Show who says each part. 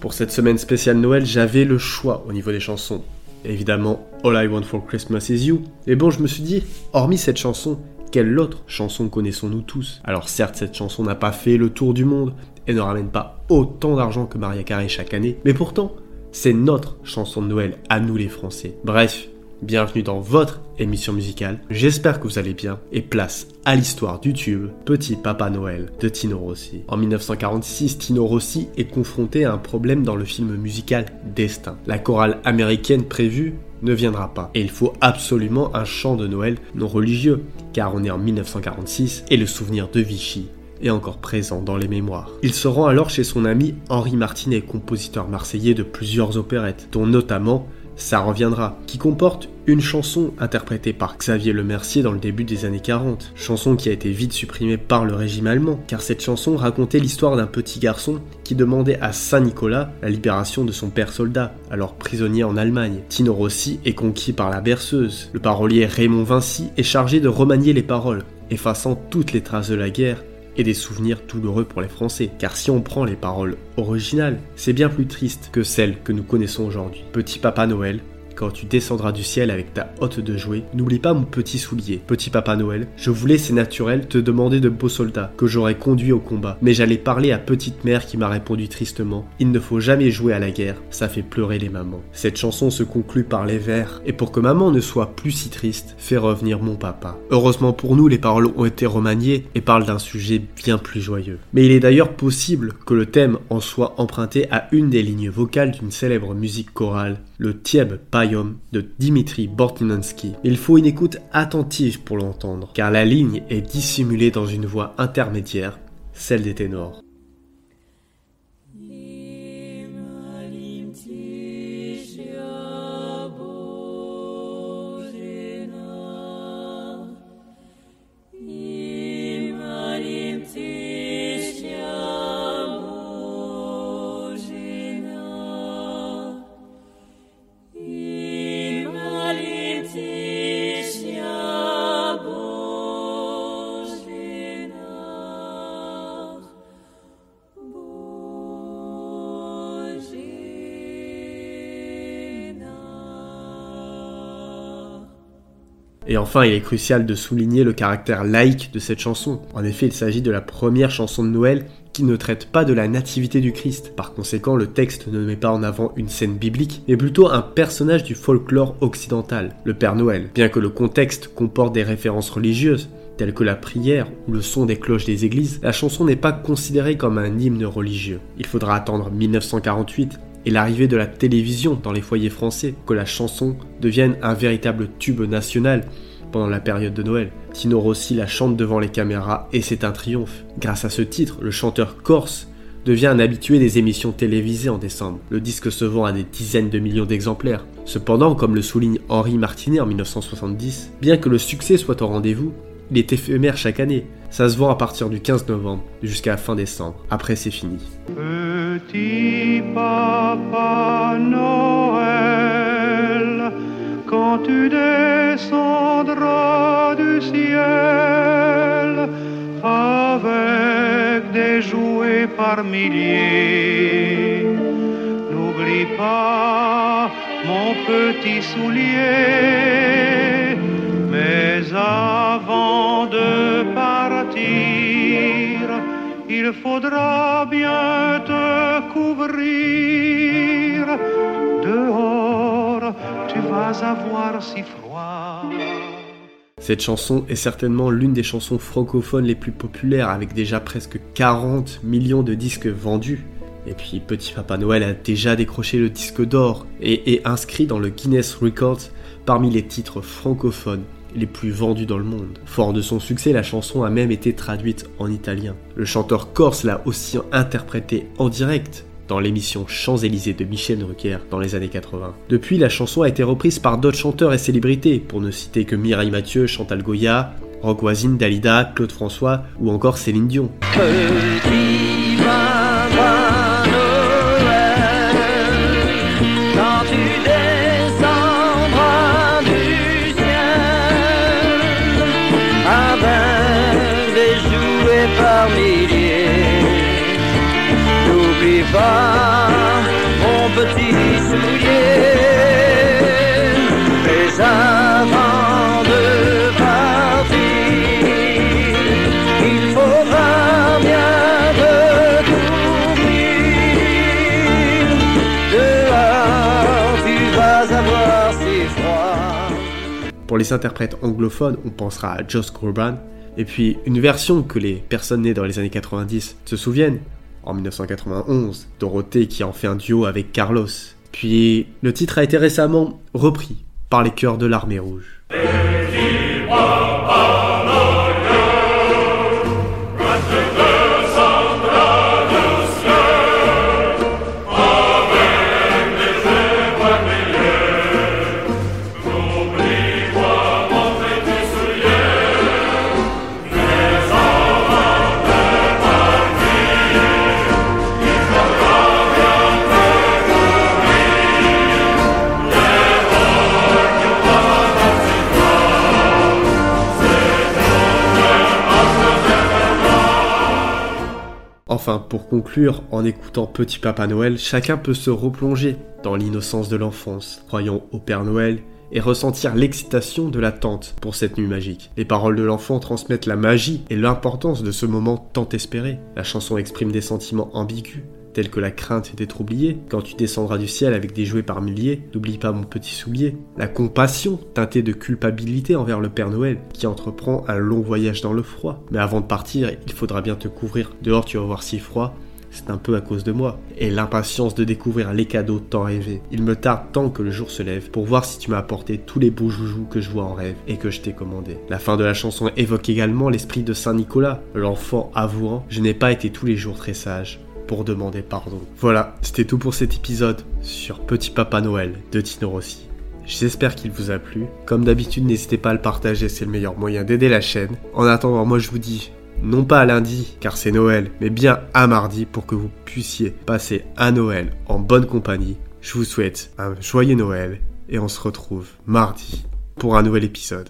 Speaker 1: Pour cette semaine spéciale Noël, j'avais le choix au niveau des chansons. Évidemment, All I Want for Christmas is You. Mais bon, je me suis dit, hormis cette chanson, quelle autre chanson connaissons-nous tous? Alors certes, cette chanson n'a pas fait le tour du monde et ne ramène pas autant d'argent que Maria Carey chaque année, mais pourtant, c'est notre chanson de Noël à nous les Français. Bref, bienvenue dans votre émission musicale. J'espère que vous allez bien et place à l'histoire du tube Petit Papa Noël de Tino Rossi. En 1946, Tino Rossi est confronté à un problème dans le film musical Destin. La chorale américaine prévue ne viendra pas. Et il faut absolument un chant de Noël non religieux, car on est en 1946 et le souvenir de Vichy est encore présent dans les mémoires. Il se rend alors chez son ami Henri Martinet, compositeur marseillais de plusieurs opérettes, dont notamment ça reviendra, qui comporte une chanson interprétée par Xavier Lemercier dans le début des années 40, chanson qui a été vite supprimée par le régime allemand, car cette chanson racontait l'histoire d'un petit garçon qui demandait à Saint-Nicolas la libération de son père soldat, alors prisonnier en Allemagne. Tino Rossi est conquis par la berceuse. Le parolier Raymond Vinci est chargé de remanier les paroles, effaçant toutes les traces de la guerre et des souvenirs douloureux pour les Français. Car si on prend les paroles originales, c'est bien plus triste que celles que nous connaissons aujourd'hui. Petit Papa Noël, quand tu descendras du ciel avec ta hotte de jouets, n'oublie pas mon petit soulier. Petit papa Noël, je voulais, c'est naturel, te demander de beaux soldats que j'aurais conduits au combat. Mais j'allais parler à petite mère qui m'a répondu tristement Il ne faut jamais jouer à la guerre, ça fait pleurer les mamans. Cette chanson se conclut par les vers, et pour que maman ne soit plus si triste, fais revenir mon papa. Heureusement pour nous, les paroles ont été remaniées et parlent d'un sujet bien plus joyeux. Mais il est d'ailleurs possible que le thème en soit emprunté à une des lignes vocales d'une célèbre musique chorale, le Tieb De Dimitri Bortinansky. Il faut une écoute attentive pour l'entendre, car la ligne est dissimulée dans une voix intermédiaire, celle des ténors. Et enfin, il est crucial de souligner le caractère laïque de cette chanson. En effet, il s'agit de la première chanson de Noël qui ne traite pas de la nativité du Christ. Par conséquent, le texte ne met pas en avant une scène biblique, mais plutôt un personnage du folklore occidental, le Père Noël. Bien que le contexte comporte des références religieuses, telles que la prière ou le son des cloches des églises, la chanson n'est pas considérée comme un hymne religieux. Il faudra attendre 1948 et l'arrivée de la télévision dans les foyers français que la chanson devienne un véritable tube national pendant la période de Noël. Tino Rossi la chante devant les caméras et c'est un triomphe. Grâce à ce titre, le chanteur corse devient un habitué des émissions télévisées en décembre. Le disque se vend à des dizaines de millions d'exemplaires. Cependant, comme le souligne Henri Martinet en 1970, bien que le succès soit au rendez-vous, il est éphémère chaque année. Ça se vend à partir du 15 novembre jusqu'à fin décembre. Après, c'est fini.
Speaker 2: Petit papa Noël, quand tu descendras du ciel avec des jouets par milliers, n'oublie pas mon petit soulier, de partir, il faudra bien te couvrir. Dehors, tu vas avoir si froid.
Speaker 1: Cette chanson est certainement l'une des chansons francophones les plus populaires avec déjà presque 40 millions de disques vendus. Et puis Petit Papa Noël a déjà décroché le disque d'or et est inscrit dans le Guinness Records parmi les titres francophones les plus vendus dans le monde. Fort de son succès, la chanson a même été traduite en italien. Le chanteur corse l'a aussi interprétée en direct dans l'émission Champs-Élysées de Michel Drucker dans les années 80. Depuis, la chanson a été reprise par d'autres chanteurs et célébrités, pour ne citer que Mireille Mathieu, Chantal Goya, Rock Dalida, Claude François ou encore Céline Dion. Pour les interprètes anglophones, on pensera à Josh Groban, et puis une version que les personnes nées dans les années 90 se souviennent, en 1991, Dorothée qui en fait un duo avec Carlos. Puis le titre a été récemment repris par les chœurs de l'Armée Rouge. Enfin, pour conclure, en écoutant Petit Papa Noël, chacun peut se replonger dans l'innocence de l'enfance, croyant au Père Noël et ressentir l'excitation de l'attente pour cette nuit magique. Les paroles de l'enfant transmettent la magie et l'importance de ce moment tant espéré. La chanson exprime des sentiments ambigus, tels que la crainte d'être oublié. Quand tu descendras du ciel avec des jouets par milliers, n'oublie pas mon petit soulier. La compassion, teintée de culpabilité envers le Père Noël, qui entreprend un long voyage dans le froid. Mais avant de partir, il faudra bien te couvrir. Dehors, tu vas voir si froid. C'est un peu à cause de moi. Et l'impatience de découvrir les cadeaux tant rêvés. Il me tarde tant que le jour se lève pour voir si tu m'as apporté tous les beaux joujoux que je vois en rêve et que je t'ai commandé. La fin de la chanson évoque également l'esprit de Saint Nicolas, l'enfant avouant Je n'ai pas été tous les jours très sage demander pardon. Voilà, c'était tout pour cet épisode sur Petit Papa Noël de Tino Rossi. J'espère qu'il vous a plu. Comme d'habitude, n'hésitez pas à le partager, c'est le meilleur moyen d'aider la chaîne. En attendant, moi je vous dis, non pas à lundi, car c'est Noël, mais bien à mardi pour que vous puissiez passer un Noël en bonne compagnie. Je vous souhaite un joyeux Noël et on se retrouve mardi pour un nouvel épisode.